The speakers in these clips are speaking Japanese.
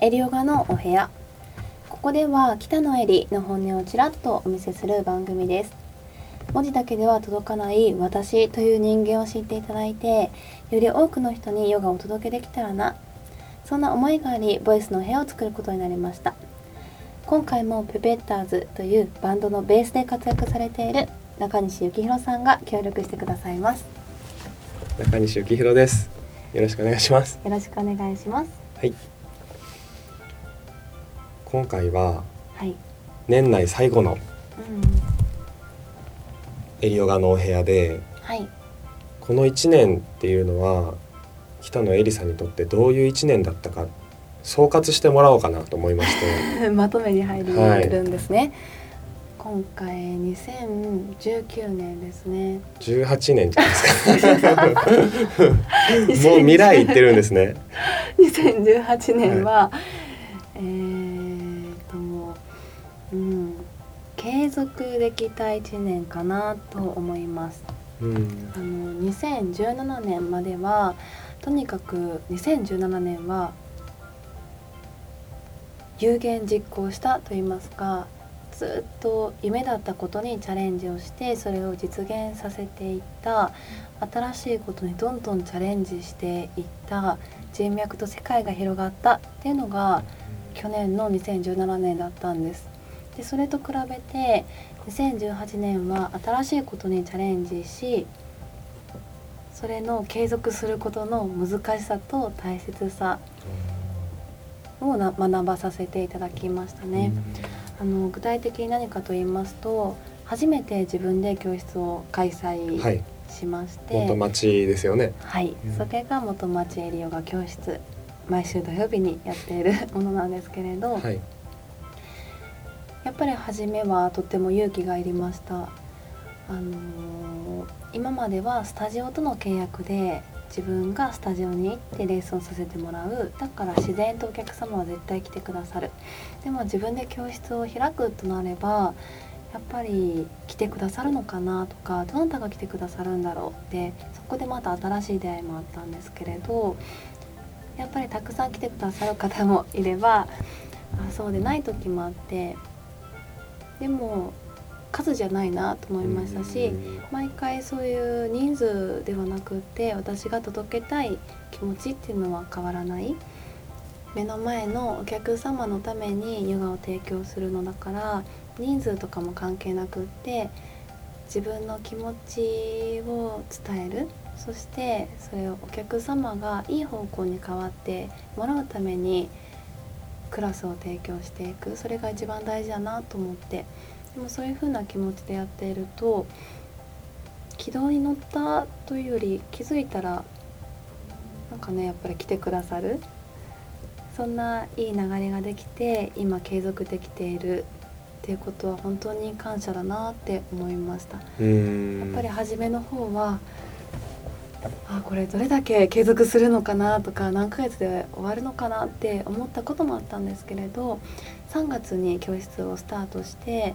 エリオガのお部屋。ここでは北野エリの本音をちらっとお見せする番組です。文字だけでは届かない私という人間を知っていただいてより多くの人にヨガをお届けできたらな。そんな思いがありボイスの部屋を作ることになりました。今回もペペッターズというバンドのベースで活躍されている中西幸宏さんが協力してくださいます。中西幸宏です。よろしくお願いします。よろしくお願いします。はい今回ははい、年内最後のうん、エリオガのお部屋ではい。この1年っていうのは北野エリさんにとってどういう1年だったか総括してもらおうかなと思いまして。まとめに入るはい。んですね、今回2019年ですね。18年じゃないですか。もう未来行ってるんですね。2018年は、えーっともう、うん、継続できた1年かなと思います。うん。あの2017年まではとにかく2017年は有言実行したと言いますかずっと夢だったことにチャレンジをしてそれを実現させていった新しいことにどんどんチャレンジしていった人脈と世界が広がったっていうのが去年の2017年だったんです。でそれと比べて2018年は新しいことにチャレンジしそれの継続することの難しさと大切さをな学ばさせていただきましたね。あの具体的に何かと言いますと初めて自分で教室を開は催い。しまして、元町ですよね。はい、うん。それが元町エリヨガ教室毎週土曜日にやっているものなんですけれど、はいやっぱり初めはとても勇気がいりました。あのー今まではスタジオとの契約で自分がスタジオに行ってレッスンさせてもらうだから自然とお客様は絶対来てくださるでも自分で教室を開くとなればやっぱり来てくださるのかなとかどなたが来てくださるんだろうってそこでまた新しい出会いもあったんですけれどやっぱりたくさん来てくださる方もいればあそうでない時もあってでも数じゃないなと思いましたし毎回そういう人数ではなくって私が届けたい気持ちっていうのは変わらない。目の前のお客様のためにヨガを提供するのだから人数とかも関係なくって自分の気持ちを伝える。そしてそれをお客様がいい方向に変わってもらうためにクラスを提供していく。それが一番大事だなと思って。でもそういう風な気持ちでやっていると軌道に乗ったというより気づいたらなんかねやっぱり来てくださる。そんないい流れができて今継続できている。っていうことは本当に感謝だなって思いました。うん。やっぱり初めの方はあこれどれだけ継続するのかなとか何ヶ月で終わるのかなって思ったこともあったんですけれど3月に教室をスタートして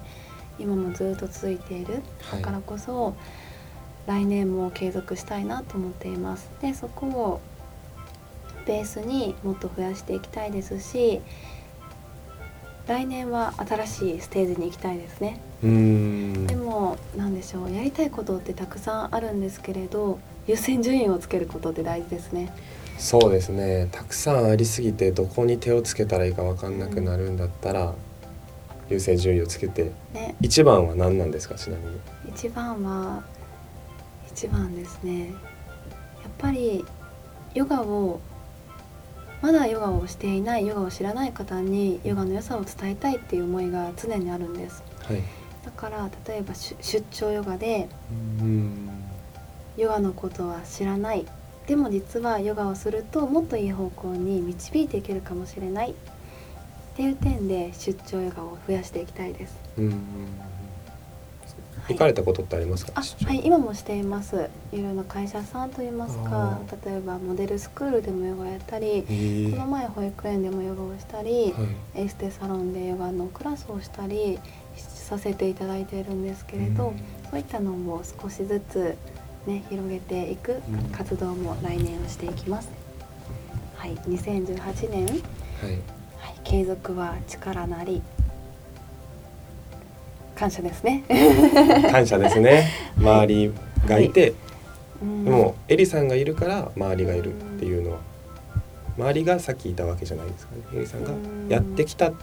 今もずっと続いているはいだからこそ来年も継続したいなと思っています。でそこをベースにもっと増やしていきたいですし来年は新しいステージに行きたいですね。うんでもなんでしょうやりたいことってたくさんあるんですけれど優先順位をつけることって大事ですね。そうですね。たくさんありすぎてどこに手をつけたらいいか分かんなくなるんだったら、優先順位をつけて。ね。一番は何なんですかちなみに。一番は一番ですね。やっぱりヨガをまだヨガをしていないヨガを知らない方にヨガの良さを伝えたいっていう思いが常にあるんです。はいだから例えば出出張ヨガでうん。ヨガのことは知らない。でも実はヨガをするともっといい方向に導いていけるかもしれない。っていう点で出張ヨガを増やしていきたいです。行かれたことってありますか、あはい今もしています。いろいろな会社さんといいますか。あ例えばモデルスクールでもヨガやったりこの前保育園でもヨガをしたり、はい。エステサロンでヨガのクラスをしたりさせていただいているんですけれど、うん。そういったのも少しずつね広げていくうん活動も来年はしていきます。はい、2018年はい。継続は力なり。感謝ですね。感謝ですね。周りがいて、うん。でもエリさんがいるから周りがいるっていうのは周りがさっきいたわけじゃないですかね。エリさんがやってきたっ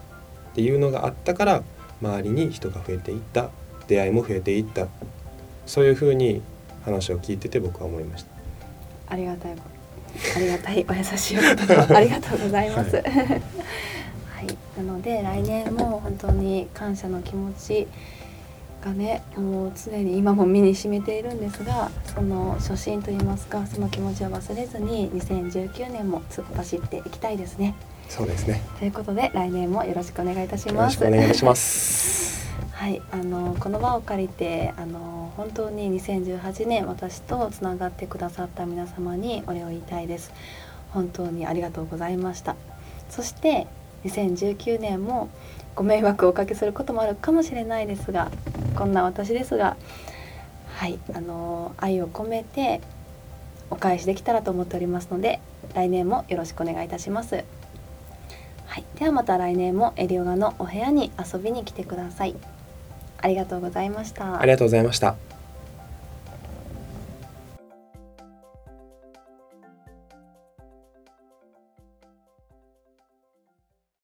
ていうのがあったから周りに人が増えていった出会いも増えていった。そういうふうに話を聞いてて僕は思いました。ありがたいありがたいお優しいお言葉ありがとうございます。は、はい。なので来年も本当に感謝の気持ちがねもう常に今も身に染みているんですがその初心といいますかその気持ちを忘れずに2019年も突っ走っていきたいですね。そうですねということで来年もよろしくお願いいたしよろします。くお願いします はい、あのこの場を借りてあの本当に2018年私とつながってくださった皆様にお礼を言いたいです本当にありがとうございましたそして2019年もご迷惑をおかけすることもあるかもしれないですがこんな私ですがはいあの愛を込めてお返しできたらと思っておりますので来年もよろしくお願いいたしますはい、ではまた来年もエリオガのお部屋に遊びに来てください。ありがとうございました。ありがとうございました